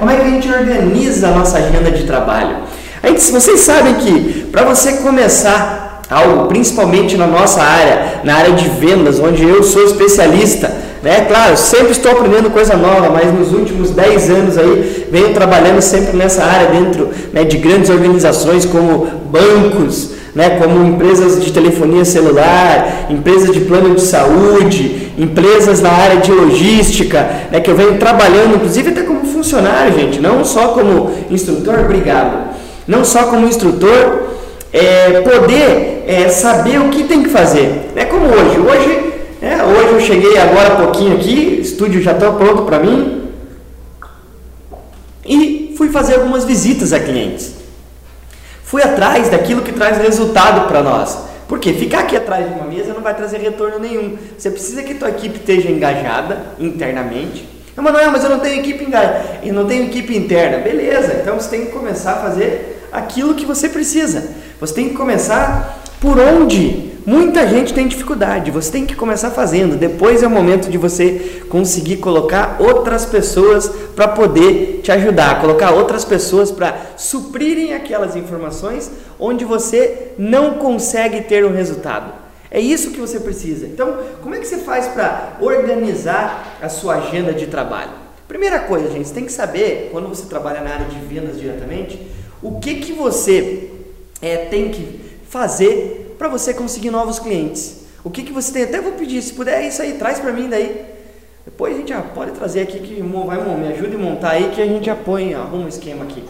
como é que a gente organiza a nossa agenda de trabalho. A gente, vocês sabem que para você começar algo, principalmente na nossa área, na área de vendas, onde eu sou especialista, né? Claro, sempre estou aprendendo coisa nova, mas nos últimos 10 anos aí venho trabalhando sempre nessa área dentro né, de grandes organizações como bancos, né, como empresas de telefonia celular, empresas de plano de saúde, empresas na área de logística, né, que eu venho trabalhando, inclusive até como funcionário, gente, não só como instrutor, obrigado, não só como instrutor, é, poder é, saber o que tem que fazer. É como hoje, hoje, é, hoje eu cheguei agora há pouquinho aqui, estúdio já está pronto para mim, e fui fazer algumas visitas a clientes. Fui atrás daquilo que traz resultado para nós. Porque ficar aqui atrás de uma mesa não vai trazer retorno nenhum. Você precisa que tua equipe esteja engajada internamente. Não, mas não, mas eu não tenho equipe engajada, eu não tenho equipe interna. Beleza, então você tem que começar a fazer aquilo que você precisa. Você tem que começar por onde Muita gente tem dificuldade, você tem que começar fazendo. Depois é o momento de você conseguir colocar outras pessoas para poder te ajudar, colocar outras pessoas para suprirem aquelas informações onde você não consegue ter um resultado. É isso que você precisa. Então, como é que você faz para organizar a sua agenda de trabalho? Primeira coisa, gente, você tem que saber, quando você trabalha na área de vendas diretamente, o que, que você é, tem que fazer para você conseguir novos clientes. O que, que você tem? Até vou pedir, se puder, é isso aí, traz para mim daí. Depois a gente já pode trazer aqui que vai, me ajude a montar aí que a gente já põe, um esquema aqui.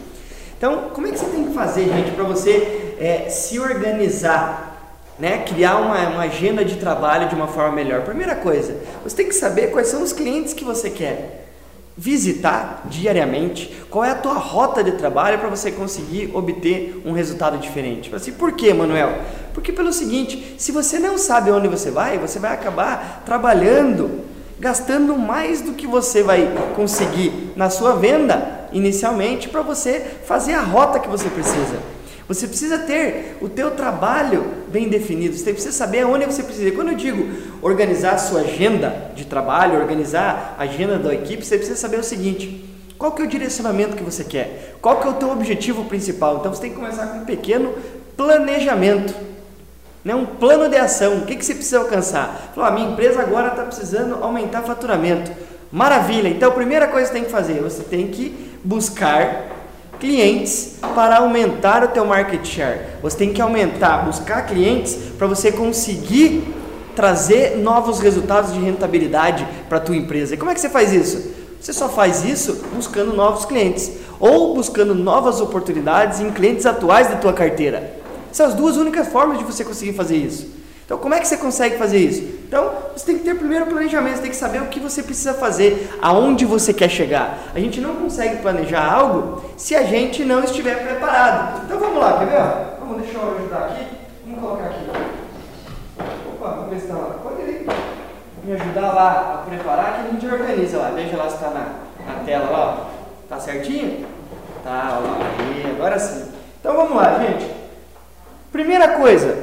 Então, como é que você tem que fazer, gente, para você é, se organizar, né? criar uma, uma agenda de trabalho de uma forma melhor? Primeira coisa, você tem que saber quais são os clientes que você quer visitar diariamente, qual é a tua rota de trabalho para você conseguir obter um resultado diferente. Assim, por quê, Manuel? Porque pelo seguinte, se você não sabe onde você vai, você vai acabar trabalhando, gastando mais do que você vai conseguir na sua venda inicialmente para você fazer a rota que você precisa. Você precisa ter o teu trabalho bem definido, você precisa saber aonde você precisa. Quando eu digo organizar a sua agenda de trabalho, organizar a agenda da equipe, você precisa saber o seguinte, qual que é o direcionamento que você quer? Qual que é o teu objetivo principal? Então você tem que começar com um pequeno planejamento, né? um plano de ação. O que, que você precisa alcançar? Falou, a minha empresa agora está precisando aumentar faturamento. Maravilha! Então a primeira coisa que você tem que fazer, você tem que buscar clientes para aumentar o teu market share. Você tem que aumentar, buscar clientes para você conseguir trazer novos resultados de rentabilidade para tua empresa. E como é que você faz isso? Você só faz isso buscando novos clientes ou buscando novas oportunidades em clientes atuais da tua carteira. São as duas únicas formas de você conseguir fazer isso. Então, como é que você consegue fazer isso? Então, você tem que ter primeiro planejamento, você tem que saber o que você precisa fazer, aonde você quer chegar. A gente não consegue planejar algo se a gente não estiver preparado. Então, vamos lá, quer ver? Vamos, deixa eu ajudar aqui. Vamos colocar aqui. Opa, vamos ver se está lá. Pode ir. Me ajudar lá a preparar que a gente organiza lá. Veja lá se está na, na tela lá. Ó. Tá certinho? Tá, ó. E agora sim. Então, vamos lá, gente. Primeira coisa,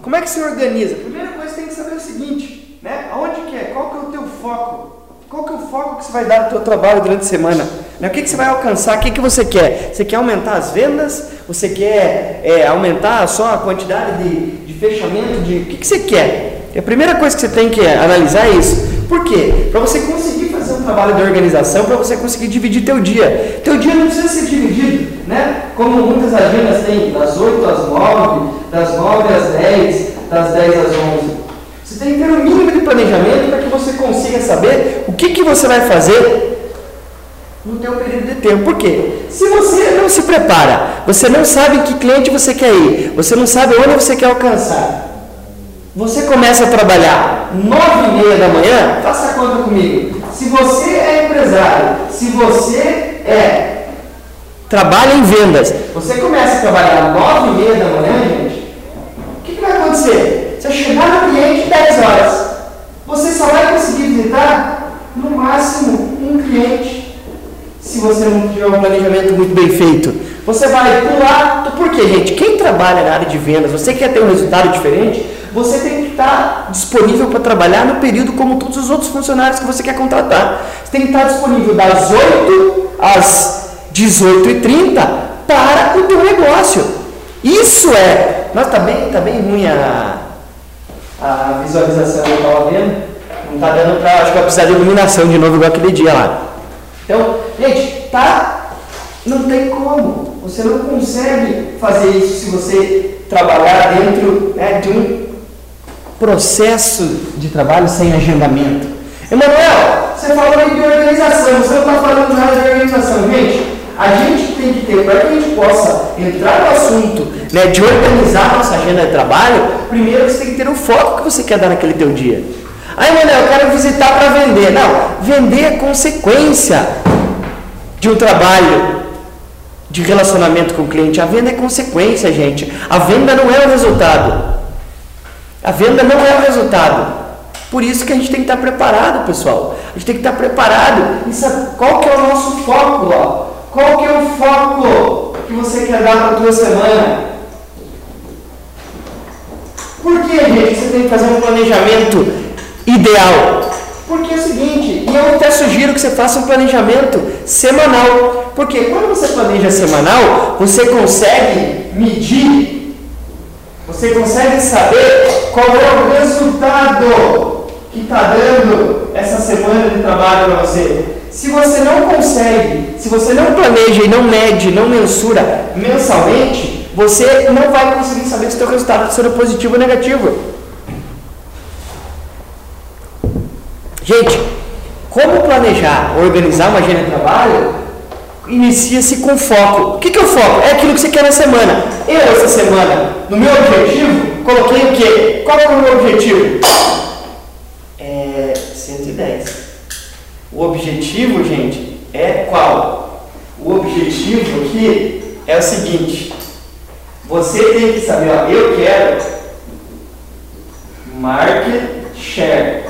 como é que se organiza? Primeira coisa você tem que saber o seguinte, né? Aonde que é? Qual que é o teu foco? Qual que é o foco que você vai dar no teu trabalho durante a semana? Né? O que, que você vai alcançar? O que, que você quer? Você quer aumentar as vendas? Você quer é, aumentar só a quantidade de, de fechamento? De... O que, que você quer? E a primeira coisa que você tem que analisar é isso. Por quê? Para você conseguir fazer um trabalho de organização, para você conseguir dividir teu dia. Teu dia não precisa ser dividido, né? Como muitas agendas têm, das 8 às 9, das 9 às 10, das 10 às 11. Você tem que ter um mínimo de planejamento para que você consiga saber o que, que você vai fazer no teu período de tempo. Por quê? Se você não se prepara, você não sabe que cliente você quer ir, você não sabe onde você quer alcançar. Você começa a trabalhar 9 e meia da manhã, faça conta comigo. Se você é empresário, se você é trabalha em vendas, você começa a trabalhar 9 e meia da manhã, gente, o que, que vai acontecer? Você chegar no cliente 10 horas, você só vai conseguir visitar no máximo um cliente se você não tiver um planejamento muito bem feito. Você vai pular. Por quê, gente? Quem trabalha na área de vendas, você quer ter um resultado diferente, você tem que estar disponível para trabalhar no período como todos os outros funcionários que você quer contratar. Você tem que estar disponível das 8 às 18h30 para o teu negócio. Isso é. Mas tá bem, tá bem ruim a, a visualização que eu estava vendo. Não tá dando para. Acho que vai precisar de iluminação de novo igual aquele dia lá. Então, gente, tá. Não tem como. Você não consegue fazer isso se você trabalhar dentro né, de um processo de trabalho sem agendamento. Emanuel, você falou aí de organização, você não está falando nada de organização. Gente, a gente tem que ter, para que a gente possa entrar no assunto né, de organizar nossa agenda de trabalho, primeiro você tem que ter o foco que você quer dar naquele teu dia. Aí, Emanuel, eu quero visitar para vender. Não, vender é consequência de um trabalho de relacionamento com o cliente. A venda é consequência, gente. A venda não é o resultado. A venda não é o resultado. Por isso que a gente tem que estar preparado, pessoal. A gente tem que estar preparado. Isso, qual que é o nosso foco? Ó? Qual que é o foco que você quer dar para a tua semana? Por que, gente, você tem que fazer um planejamento ideal? Porque é o seguinte, e eu até sugiro que você faça um planejamento semanal. Porque quando você planeja semanal, você consegue medir, você consegue saber qual é o resultado que está dando essa semana de trabalho para você. Se você não consegue, se você não planeja e não mede, não mensura mensalmente, você não vai conseguir saber se o seu resultado está sendo positivo ou negativo. Gente, como planejar, organizar uma agenda de trabalho, inicia-se com foco. O que, que é o foco? É aquilo que você quer na semana. Eu, essa semana, no meu objetivo, coloquei o quê? Qual é o meu objetivo? É 110. O objetivo, gente, é qual? O objetivo aqui é o seguinte. Você tem que saber, ó, eu quero market share.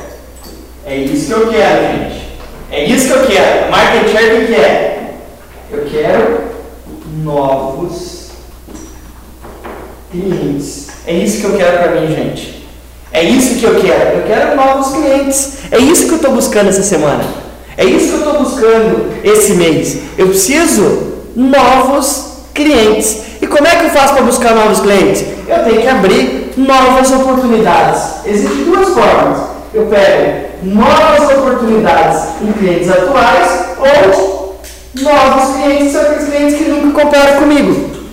É isso que eu quero, gente. É isso que eu quero. Market share o que é? Eu quero novos clientes. É isso que eu quero para mim, gente. É isso que eu quero. Eu quero novos clientes. É isso que eu estou buscando essa semana. É isso que eu estou buscando esse mês. Eu preciso novos clientes. E como é que eu faço para buscar novos clientes? Eu tenho que abrir novas oportunidades. Existem duas formas. Eu pego novas oportunidades em clientes atuais ou novos clientes, são clientes que nunca compraram comigo.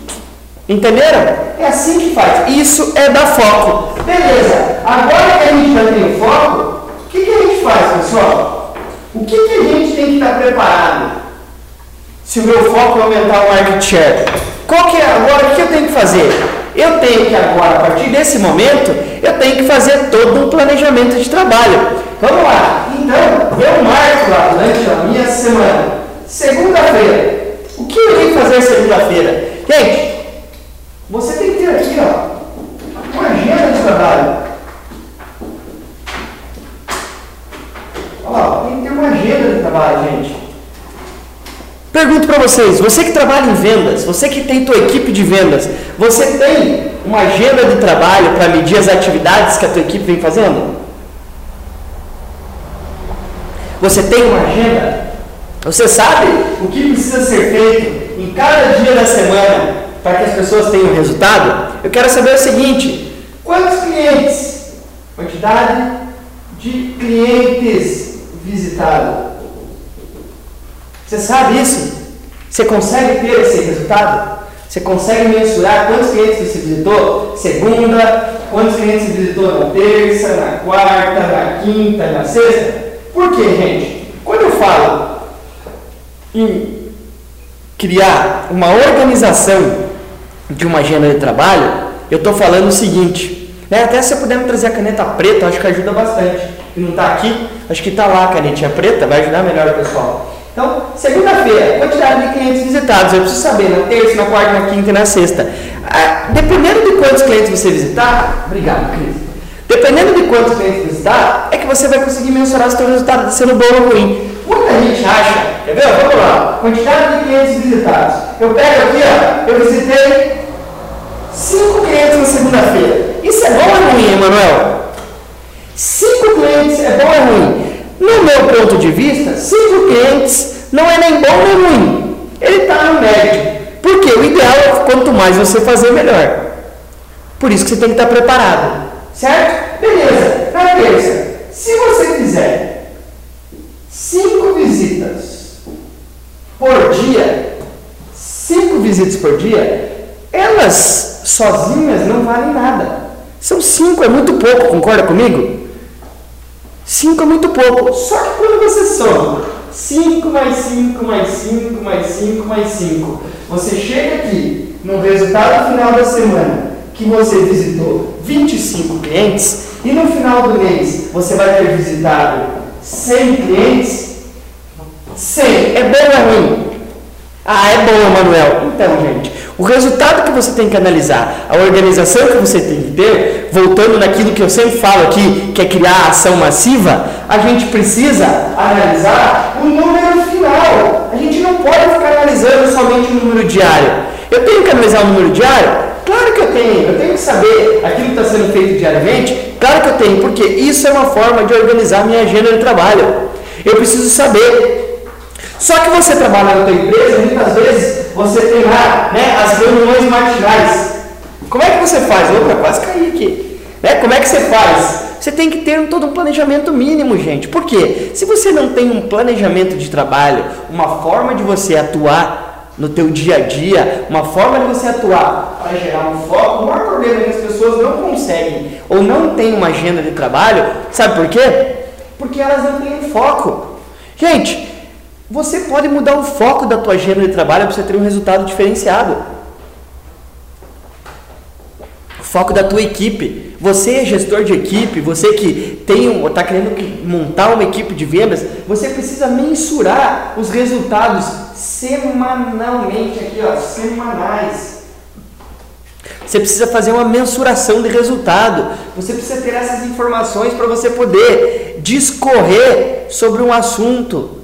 Entenderam? É assim que faz. Isso é dar foco. Beleza. Agora que a gente já tem o foco, o que, que a gente faz, pessoal? O que, que a gente tem que estar preparado? Se o meu foco é aumentar o market share. Qual que é agora? O que eu tenho que fazer? Eu tenho que agora, a partir desse momento, eu tenho que fazer todo um planejamento de trabalho. Vamos lá. Então, eu marco lá durante a minha semana. Segunda-feira. O que eu tenho que fazer segunda-feira? Gente, você tem que ter aqui, ó, uma agenda de trabalho. Ó, tem que ter uma agenda de trabalho, gente. Pergunto para vocês, você que trabalha em vendas, você que tem tua equipe de vendas, você tem uma agenda de trabalho para medir as atividades que a tua equipe vem fazendo? Você tem uma agenda? Você sabe o que precisa ser feito em cada dia da semana para que as pessoas tenham resultado? Eu quero saber o seguinte: quantos clientes? Quantidade de clientes visitados. Você sabe isso? Você consegue ter esse resultado? Você consegue mensurar quantos clientes você visitou segunda, quantos clientes você visitou na terça, na quarta, na quinta, na sexta? Por quê, gente? Quando eu falo em criar uma organização de uma agenda de trabalho, eu estou falando o seguinte, né? até se eu puder me trazer a caneta preta, acho que ajuda bastante. E não está aqui, acho que está lá a canetinha preta, vai ajudar melhor o pessoal. Então, segunda-feira, quantidade de clientes visitados. Eu preciso saber na terça, na quarta, na quinta e na sexta. Ah, dependendo de quantos clientes você visitar, obrigado, Cris. Dependendo de quantos clientes visitar, é que você vai conseguir mensurar se o seu resultado está sendo bom ou ruim. Muita gente acha, quer ver? Vamos lá, quantidade de clientes visitados. Eu pego aqui, ó, eu visitei 5 clientes na segunda-feira. Isso é bom ou ruim, Emanuel? 5 clientes é bom ou ruim? No meu ponto de vista, 5 clientes não é nem bom nem ruim. ele está no médio. Porque o ideal é quanto mais você fazer, melhor. Por isso que você tem que estar preparado. Certo? Beleza. Na terça, se você fizer cinco visitas por dia, cinco visitas por dia, elas sozinhas não valem nada. São cinco, é muito pouco, concorda comigo? Cinco é muito pouco. Só que quando você soma 5 mais 5 mais 5 mais 5 mais 5, você chega aqui no resultado final da semana que você visitou 25 clientes e no final do mês você vai ter visitado 100 clientes. 100 é bom ou é ruim? Ah, é bom, Manuel. Então, gente, o resultado que você tem que analisar, a organização que você tem que ter, voltando naquilo que eu sempre falo aqui, que é criar ação massiva, a gente precisa analisar o número final. A gente não pode ficar analisando somente o número diário. Eu tenho que analisar o número diário? Claro que eu tenho. Eu tenho que saber aquilo que está sendo feito diariamente? Claro que eu tenho, porque isso é uma forma de organizar minha agenda de trabalho. Eu preciso saber só que você trabalha na tua empresa, muitas vezes você tem lá né, as reuniões matinais. Como é que você faz? Opa, quase caí aqui. Né? Como é que você faz? Você tem que ter todo um planejamento mínimo, gente. Por quê? Se você não tem um planejamento de trabalho, uma forma de você atuar no teu dia a dia, uma forma de você atuar para gerar um foco, o maior problema é que as pessoas não conseguem ou não têm uma agenda de trabalho, sabe por quê? Porque elas não têm um foco. Gente, você pode mudar o foco da tua agenda de trabalho para você ter um resultado diferenciado. O foco da tua equipe. Você é gestor de equipe, você que tem está querendo montar uma equipe de vendas, você precisa mensurar os resultados semanalmente aqui, ó, semanais. Você precisa fazer uma mensuração de resultado. Você precisa ter essas informações para você poder discorrer sobre um assunto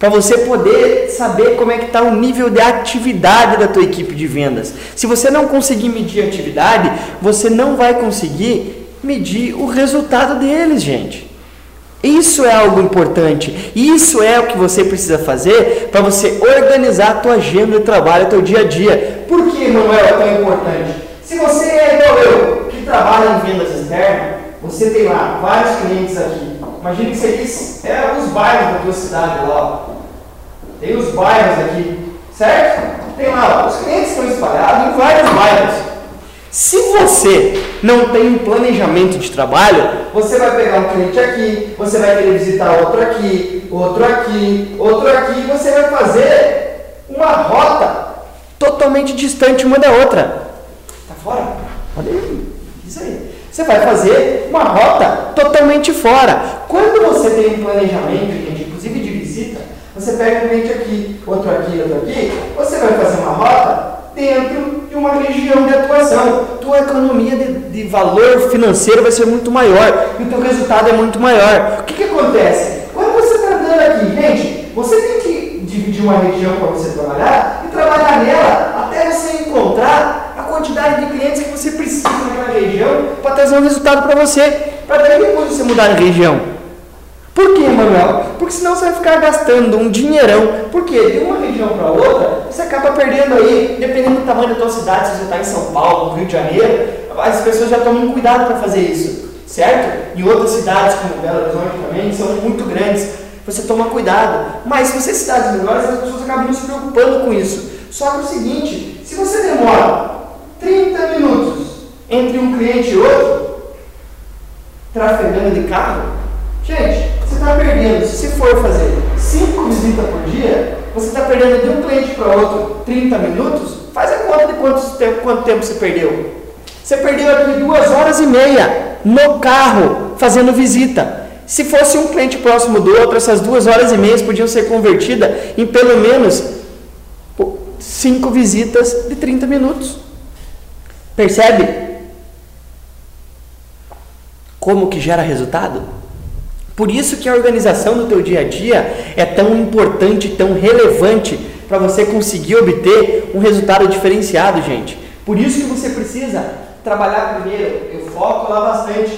para você poder saber como é que está o nível de atividade da tua equipe de vendas. Se você não conseguir medir a atividade, você não vai conseguir medir o resultado deles, gente. Isso é algo importante. Isso é o que você precisa fazer para você organizar a tua agenda de trabalho, o teu dia a dia. Por que não é tão importante? Se você é igual eu, que trabalha em vendas externas, você tem lá vários clientes aqui Imagina que você diz, é os bairros da tua cidade lá. Tem os bairros aqui, certo? Tem lá, os clientes estão espalhados em vários bairros. Se você não tem um planejamento de trabalho, você vai pegar um cliente aqui, você vai querer visitar outro aqui, outro aqui, outro aqui, e você vai fazer uma rota totalmente distante uma da outra. Tá fora? Olha aí. Isso aí. Você vai fazer uma rota totalmente fora. Quando você tem um planejamento, gente, inclusive de visita, você pega um cliente aqui, outro aqui, outro aqui, você vai fazer uma rota dentro de uma região de atuação. Tua economia de, de valor financeiro vai ser muito maior e o teu resultado é muito maior. O que, que acontece? Quando você está andando aqui, gente, você tem que dividir uma região para você trabalhar e trabalhar nela até você encontrar quantidade de clientes que você precisa naquela região para trazer um resultado para você, para daí depois você mudar de região. Por quê, Manuel? Porque senão você vai ficar gastando um dinheirão. Porque de uma região para outra, você acaba perdendo aí, dependendo do tamanho da tua cidade, se você está em São Paulo, Rio de Janeiro, as pessoas já tomam cuidado para fazer isso, certo? E outras cidades como Belo Horizonte também são muito grandes, você toma cuidado. Mas se você é cidades menores, as pessoas acabam não se preocupando com isso. Só que é o seguinte, se você demora 30 minutos entre um cliente e outro, trafegando de carro, gente, você está perdendo, se for fazer 5 visitas por dia, você está perdendo de um cliente para outro 30 minutos, faz a conta de quanto tempo, quanto tempo você perdeu. Você perdeu aqui duas horas e meia no carro fazendo visita. Se fosse um cliente próximo do outro, essas duas horas e meia podiam ser convertidas em pelo menos cinco visitas de 30 minutos. Percebe? Como que gera resultado? Por isso que a organização do teu dia a dia é tão importante, tão relevante para você conseguir obter um resultado diferenciado, gente. Por isso que você precisa trabalhar primeiro. Eu foco lá bastante.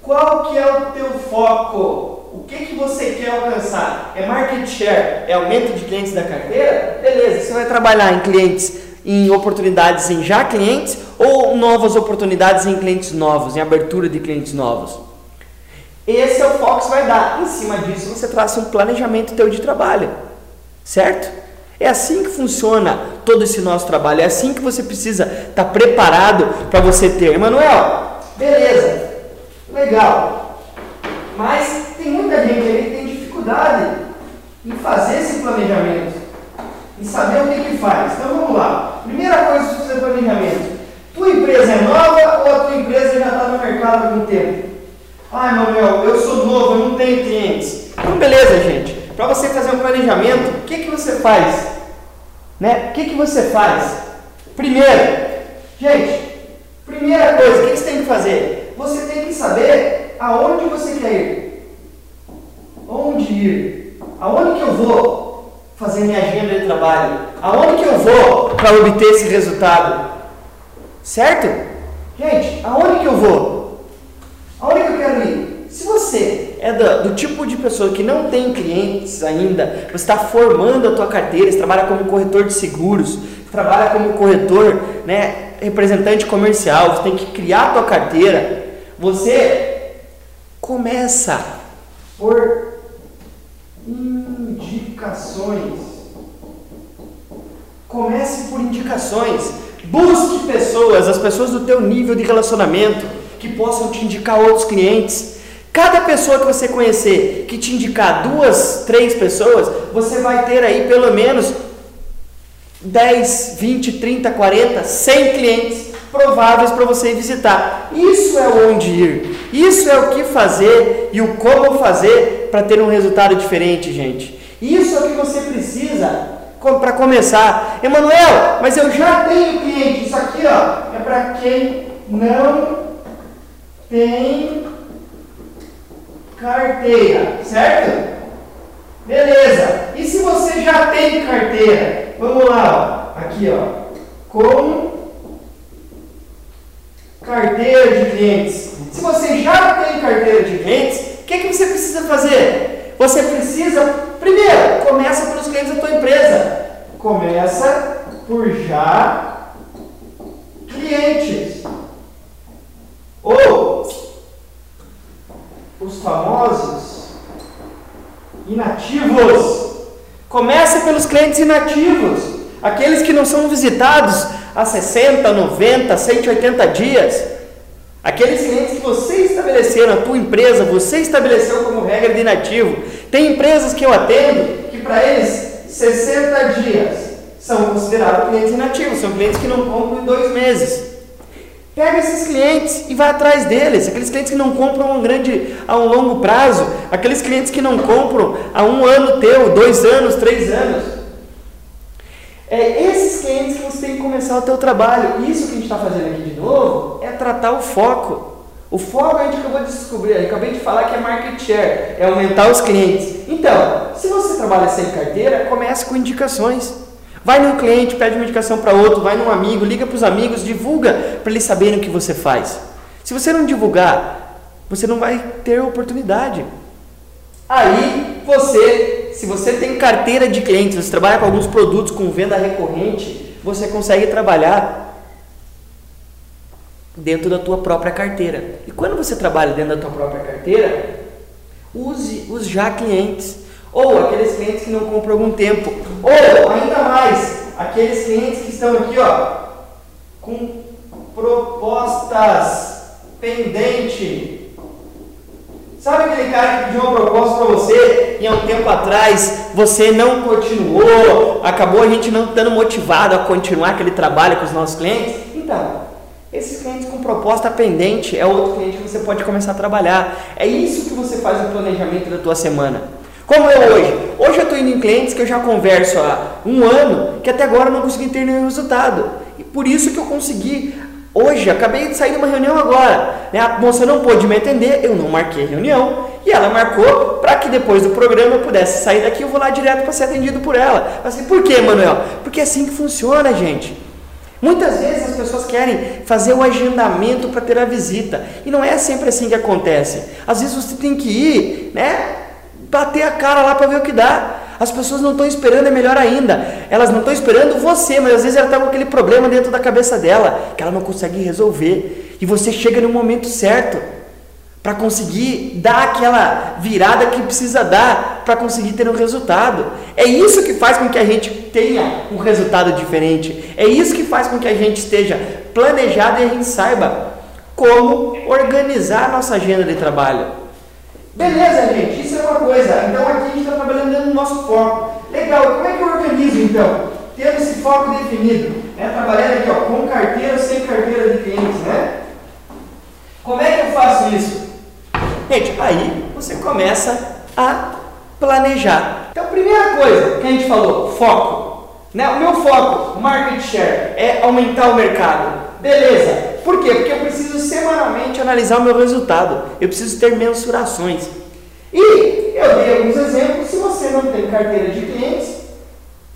Qual que é o teu foco? O que, que você quer alcançar? É market share? É aumento de clientes da carteira? Beleza, você vai trabalhar em clientes, em oportunidades em já clientes ou novas oportunidades em clientes novos, em abertura de clientes novos? Esse é o foco que você vai dar. Em cima disso, você traça um planejamento teu de trabalho, certo? É assim que funciona todo esse nosso trabalho. É assim que você precisa estar tá preparado para você ter. Emanuel, beleza, legal. Mas tem muita gente aí que tem dificuldade em fazer esse planejamento, em saber o que, que faz. Então vamos lá. Primeira coisa para fazer planejamento. Tua empresa é nova ou a tua empresa já está no mercado há algum tempo? Ai, Manuel, eu sou novo, eu não tenho clientes. Então, beleza, gente. Para você fazer um planejamento, o que, que você faz? Né? O que, que você faz? Primeiro, gente, primeira coisa, o que, que você tem que fazer? Você tem que saber aonde você quer ir. Onde ir? Aonde que eu vou fazer minha agenda de trabalho? Aonde que eu vou para obter esse resultado? Certo? Gente, aonde que eu vou? Aonde que eu quero ir? Se você é do, do, tipo de pessoa que não tem clientes ainda, você está formando a tua carteira, você trabalha como corretor de seguros, trabalha como corretor, né, representante comercial, você tem que criar a tua carteira, você começa por indicações. Comece por indicações. Busque pessoas, as pessoas do teu nível de relacionamento que possam te indicar outros clientes. Cada pessoa que você conhecer que te indicar duas, três pessoas, você vai ter aí pelo menos 10, 20, 30, 40, 100 clientes prováveis para você visitar. Isso é onde ir. Isso é o que fazer e o como fazer para ter um resultado diferente, gente. Isso é o que você precisa para começar. Emanuel, mas eu já tenho cliente. Isso aqui ó, é para quem não tem carteira, certo? Beleza. E se você já tem carteira? Vamos lá, ó. aqui ó, com carteira de clientes. Se você já tem carteira de clientes, o que, que você precisa fazer? Você precisa, primeiro, começa pelos clientes da tua empresa. Começa por já clientes. Ou os famosos inativos. Comece pelos clientes inativos, aqueles que não são visitados há 60, 90, 180 dias. Aqueles clientes que você estabeleceu na tua empresa, você estabeleceu como regra de inativo. Tem empresas que eu atendo que para eles 60 dias são considerados clientes inativos, são clientes que não compram em dois meses. Pega esses clientes e vai atrás deles, aqueles clientes que não compram a um grande, a um longo prazo, aqueles clientes que não compram a um ano teu, dois anos, três anos. É esses clientes que você tem que começar o teu trabalho. Isso que a gente está fazendo aqui de novo é tratar o foco. O foco a gente acabou de descobrir, eu acabei de falar que é market share, é aumentar os clientes. Então, se você trabalha sem carteira, comece com indicações. Vai num cliente, pede uma indicação para outro, vai num amigo, liga para os amigos, divulga para eles saberem o que você faz. Se você não divulgar, você não vai ter oportunidade. Aí você, se você tem carteira de clientes, você trabalha com alguns produtos com venda recorrente, você consegue trabalhar dentro da tua própria carteira. E quando você trabalha dentro da tua própria carteira, use os já clientes. Ou aqueles clientes que não compram algum tempo. Ou, ainda mais, aqueles clientes que estão aqui, ó, com propostas pendente. Sabe aquele cara que pediu uma proposta para você e há um tempo atrás você não continuou, acabou a gente não estando motivado a continuar aquele trabalho com os nossos clientes? Então, esses clientes com proposta pendente é outro cliente que você pode começar a trabalhar. É isso que você faz no planejamento da tua semana. Como eu hoje. Hoje eu estou indo em clientes que eu já converso há um ano, que até agora não consegui ter nenhum resultado. E por isso que eu consegui hoje, acabei de sair de uma reunião agora. Né? A moça não pôde me atender, eu não marquei reunião. E ela marcou para que depois do programa eu pudesse sair daqui eu vou lá direto para ser atendido por ela. Assim, por que, Manuel? Porque é assim que funciona, gente. Muitas vezes as pessoas querem fazer o agendamento para ter a visita. E não é sempre assim que acontece. Às vezes você tem que ir, né? bater a cara lá para ver o que dá. As pessoas não estão esperando, é melhor ainda. Elas não estão esperando você, mas às vezes ela está com aquele problema dentro da cabeça dela, que ela não consegue resolver. E você chega no momento certo para conseguir dar aquela virada que precisa dar para conseguir ter um resultado. É isso que faz com que a gente tenha um resultado diferente. É isso que faz com que a gente esteja planejado e a gente saiba como organizar a nossa agenda de trabalho. Beleza, gente, isso é uma coisa. Então aqui a gente está trabalhando dentro do nosso foco. Legal, como é que eu organizo então? Tendo esse foco definido, né? trabalhando aqui ó, com carteira ou sem carteira de clientes, né? Como é que eu faço isso? Gente, aí você começa a planejar. Então, primeira coisa que a gente falou, foco. Né? O meu foco, market share, é aumentar o mercado. Beleza. Por quê? Porque eu preciso semanalmente analisar o meu resultado. Eu preciso ter mensurações. E eu dei alguns exemplos. Se você não tem carteira de clientes,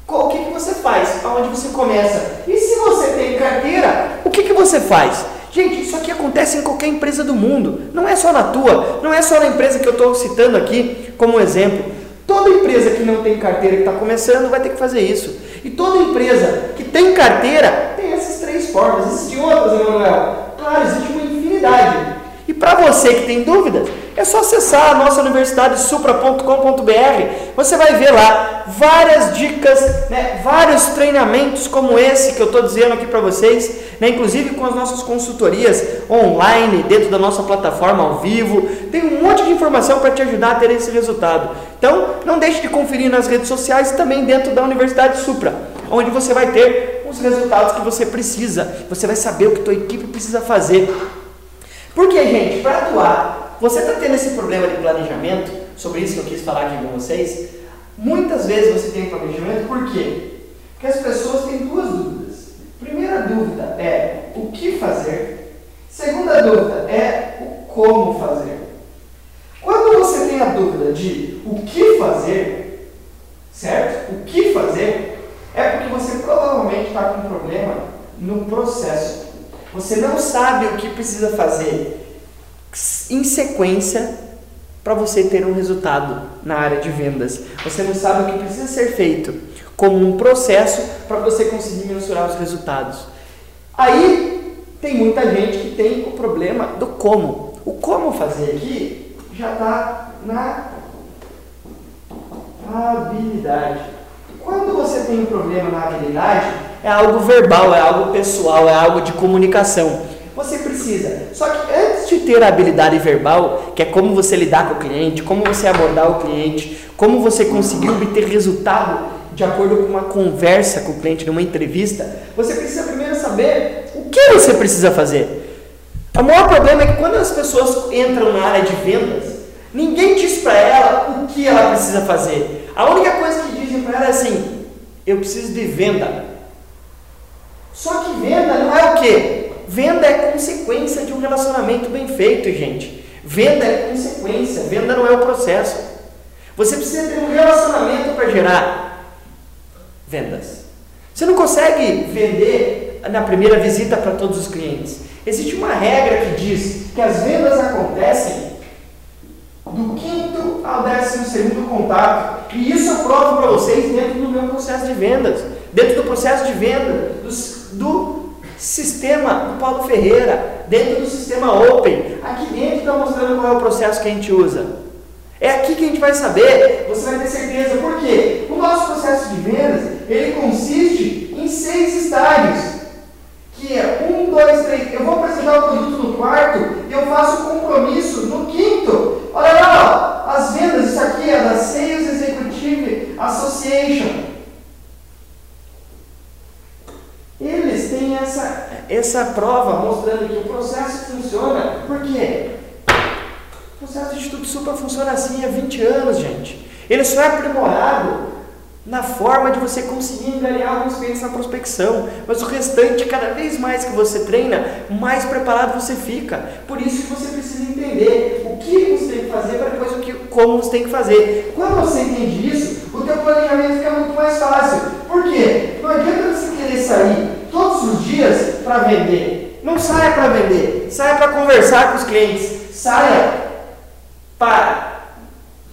o que, que você faz? Aonde você começa? E se você tem carteira, o que, que você faz? Gente, isso aqui acontece em qualquer empresa do mundo. Não é só na tua, não é só na empresa que eu estou citando aqui como exemplo. Toda empresa que não tem carteira que está começando vai ter que fazer isso. E toda empresa que tem carteira tem essas três formas. Existem outras, Emanuel? Claro, existe uma infinidade. E para você que tem dúvidas, é só acessar a nossa universidade supra.com.br. Você vai ver lá várias dicas, né, vários treinamentos como esse que eu estou dizendo aqui para vocês, né, inclusive com as nossas consultorias online, dentro da nossa plataforma ao vivo. Tem um monte de informação para te ajudar a ter esse resultado. Então, não deixe de conferir nas redes sociais e também dentro da Universidade Supra, onde você vai ter os resultados que você precisa. Você vai saber o que tua equipe precisa fazer porque, gente, para atuar, você está tendo esse problema de planejamento, sobre isso que eu quis falar aqui com vocês. Muitas vezes você tem planejamento, por quê? Porque as pessoas têm duas dúvidas. Primeira dúvida é o que fazer. Segunda dúvida é o como fazer. Quando você tem a dúvida de o que fazer, certo? O que fazer, é porque você provavelmente está com um problema no processo você não sabe o que precisa fazer em sequência para você ter um resultado na área de vendas. Você não sabe o que precisa ser feito como um processo para você conseguir mensurar os resultados. Aí tem muita gente que tem o problema do como. O como fazer aqui já está na habilidade. Quando você tem um problema na habilidade, é algo verbal, é algo pessoal, é algo de comunicação. Você precisa. Só que antes de ter a habilidade verbal, que é como você lidar com o cliente, como você abordar o cliente, como você conseguir obter resultado de acordo com uma conversa com o cliente, numa entrevista, você precisa primeiro saber o que você precisa fazer. O maior problema é que quando as pessoas entram na área de vendas, ninguém diz para ela o que ela precisa fazer. A única coisa que dizem para ela assim: eu preciso de venda. Só que venda não é o quê? Venda é consequência de um relacionamento bem feito, gente. Venda é consequência, venda não é o processo. Você precisa ter um relacionamento para gerar vendas. Você não consegue vender na primeira visita para todos os clientes. Existe uma regra que diz que as vendas acontecem do quinto ao décimo segundo contato. E isso eu provo para vocês dentro do meu processo de vendas. Dentro do processo de venda, dos do sistema do Paulo Ferreira, dentro do sistema Open. Aqui dentro está mostrando qual é o processo que a gente usa. É aqui que a gente vai saber, você vai ter certeza. Por quê? O nosso processo de vendas, ele consiste em seis estágios. Que é um, dois, três. Eu vou apresentar o produto no quarto e eu faço compromisso no quinto. Olha lá, ó, as vendas, isso aqui é da Sales Executive Association. Eles têm essa, essa prova mostrando que o processo funciona. Por quê? O processo de Instituto Supra funciona assim há 20 anos, gente. Ele só é aprimorado na forma de você conseguir ganhar alguns clientes na prospecção. Mas o restante, cada vez mais que você treina, mais preparado você fica. Por isso que você precisa entender o que você tem que fazer para como você tem que fazer. Quando você entende isso, o teu planejamento fica muito mais fácil. Por quê? Não adianta você querer sair todos os dias para vender. Não saia para vender, saia para conversar com os clientes, saia para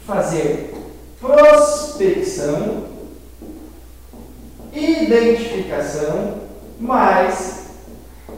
fazer prospecção, identificação, mais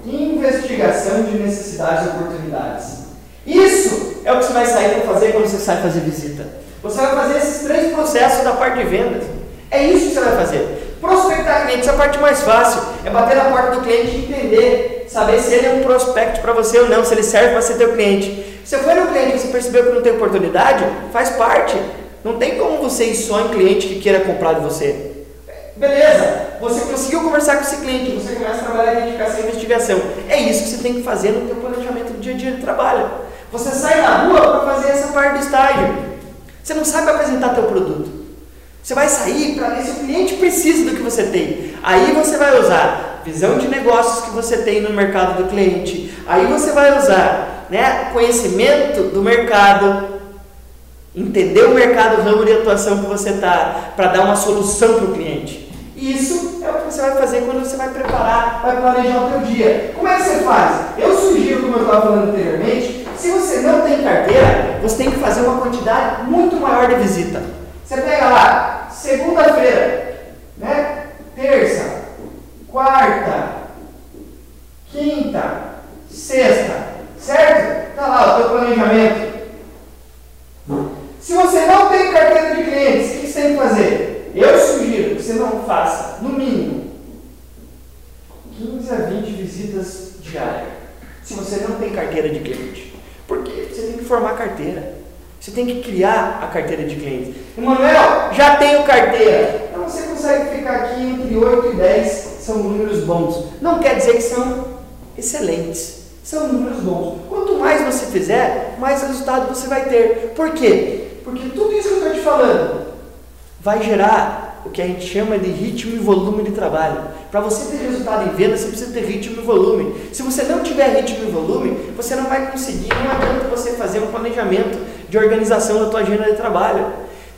investigação de necessidades e oportunidades. Isso é o que você vai sair para fazer quando você sai fazer visita. Você vai fazer esses três processos da parte de vendas. É isso que você vai fazer. Prospectar cliente, essa é a parte mais fácil. É bater na porta do cliente e entender, saber se ele é um prospecto para você ou não, se ele serve para ser teu cliente. Você foi no cliente e você percebeu que não tem oportunidade, faz parte. Não tem como você ir só em cliente que queira comprar de você. Beleza, você conseguiu conversar com esse cliente, você começa a trabalhar em identificação e investigação. É isso que você tem que fazer no seu planejamento do dia a dia de trabalho. Você sai na rua para fazer essa parte do estágio. Você não sabe apresentar teu produto. Você vai sair para ver se o cliente precisa do que você tem. Aí você vai usar visão de negócios que você tem no mercado do cliente. Aí você vai usar né, conhecimento do mercado, entender o mercado, o ramo de atuação que você está, para dar uma solução para o cliente. Isso é o que você vai fazer quando você vai preparar, vai planejar o teu dia. Como é que você faz? Eu sugiro, como eu estava falando anteriormente, se você não tem carteira, você tem que fazer uma quantidade muito maior de visita. Você pega lá, segunda-feira, né? terça, quarta, quinta, sexta, certo? Está lá o teu planejamento. Se você não tem carteira de clientes, o que você tem que fazer? Eu sugiro que você não faça, no mínimo, 15 a 20 visitas diárias. Se você não tem carteira de cliente. Porque você tem que formar carteira. Você tem que criar a carteira de clientes. Emanuel, já tenho carteira. Então você consegue ficar aqui entre 8 e 10, são números bons. Não quer dizer que são excelentes. São números bons. Quanto mais você fizer, mais resultado você vai ter. Por quê? Porque tudo isso que eu estou te falando vai gerar o que a gente chama de ritmo e volume de trabalho. Para você ter resultado em venda, você precisa ter ritmo e volume. Se você não tiver ritmo e volume, você não vai conseguir, não adianta você fazer um planejamento de organização da tua agenda de trabalho.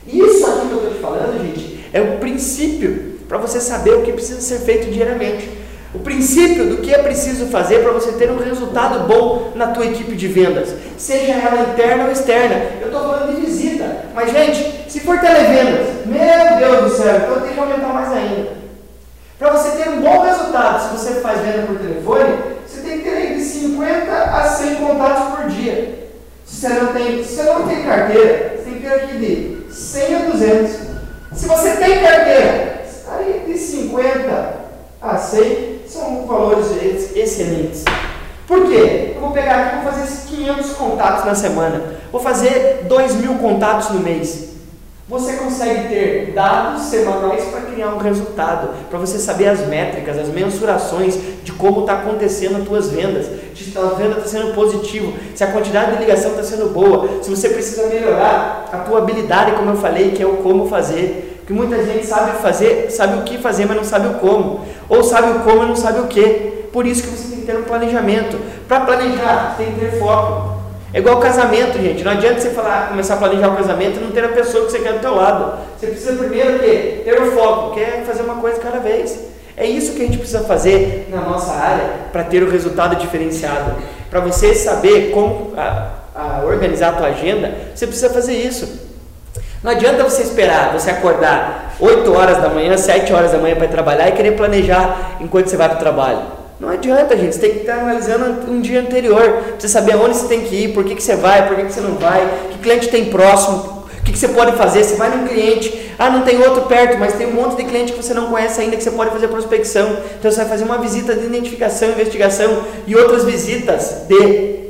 Isso aqui que eu estou te falando, gente, é o princípio para você saber o que precisa ser feito diariamente. O princípio do que é preciso fazer para você ter um resultado bom na tua equipe de vendas, seja ela interna ou externa. Eu estou falando de visita, mas gente, se for televendas, meu Deus do céu, então tem que aumentar mais ainda. Para você ter um bom resultado, se você faz venda por telefone, você tem que ter de 50 a 100 contatos por dia. Se você não tem, se você não tem carteira, você tem que ter aqui de 100 a 200. Se você tem carteira, aí de 50 a 100 são valores excelentes. Por quê? Eu vou pegar aqui vou fazer esses 500 contatos na semana. Vou fazer 2 mil contatos no mês. Você consegue ter dados semanais para criar um resultado, para você saber as métricas, as mensurações de como está acontecendo as tuas vendas, se a venda está sendo positivo, se a quantidade de ligação está sendo boa, se você precisa melhorar a tua habilidade, como eu falei, que é o como fazer. Porque muita gente sabe fazer, sabe o que fazer, mas não sabe o como. Ou sabe o como e não sabe o que. Por isso que você ter um planejamento. Para planejar, tem que ter foco. É igual casamento, gente. Não adianta você falar, começar a planejar o casamento e não ter a pessoa que você quer do teu lado. Você precisa primeiro quê? ter o foco, que é fazer uma coisa cada vez. É isso que a gente precisa fazer na nossa área para ter o resultado diferenciado. Para você saber como a, a organizar a tua agenda, você precisa fazer isso. Não adianta você esperar você acordar 8 horas da manhã, 7 horas da manhã para trabalhar e querer planejar enquanto você vai para o trabalho. Não adianta, gente. Você tem que estar analisando um dia anterior. Você saber aonde você tem que ir, por que, que você vai, por que, que você não vai, que cliente tem próximo, o que, que você pode fazer. Você vai num cliente, ah, não tem outro perto, mas tem um monte de cliente que você não conhece ainda que você pode fazer prospecção. Então você vai fazer uma visita de identificação, investigação e outras visitas de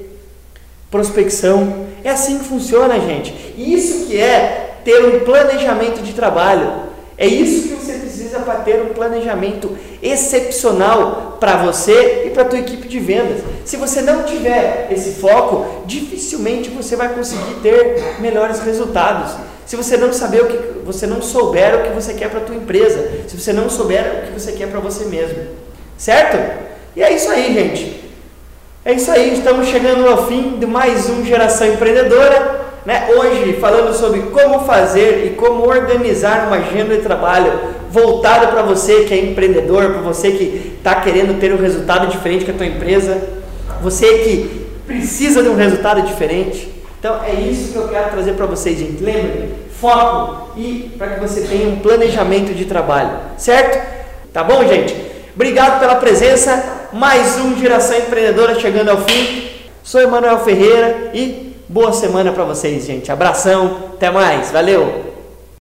prospecção. É assim que funciona, gente. Isso que é ter um planejamento de trabalho. É isso que você precisa para ter um planejamento excepcional para você e para a tua equipe de vendas. Se você não tiver esse foco, dificilmente você vai conseguir ter melhores resultados. Se você não saber o que você não souber o que você quer para a tua empresa, se você não souber o que você quer para você mesmo. Certo? E é isso aí, gente. É isso aí, estamos chegando ao fim de mais um Geração Empreendedora. Né? Hoje falando sobre como fazer e como organizar uma agenda de trabalho voltada para você que é empreendedor, para você que está querendo ter um resultado diferente com a tua empresa, você que precisa de um resultado diferente. Então é isso que eu quero trazer para vocês, gente. Lembre, foco e para que você tenha um planejamento de trabalho, certo? Tá bom, gente? Obrigado pela presença. Mais um Geração Empreendedora chegando ao fim. Sou Emanuel Ferreira e boa semana para vocês, gente. Abração, até mais, valeu!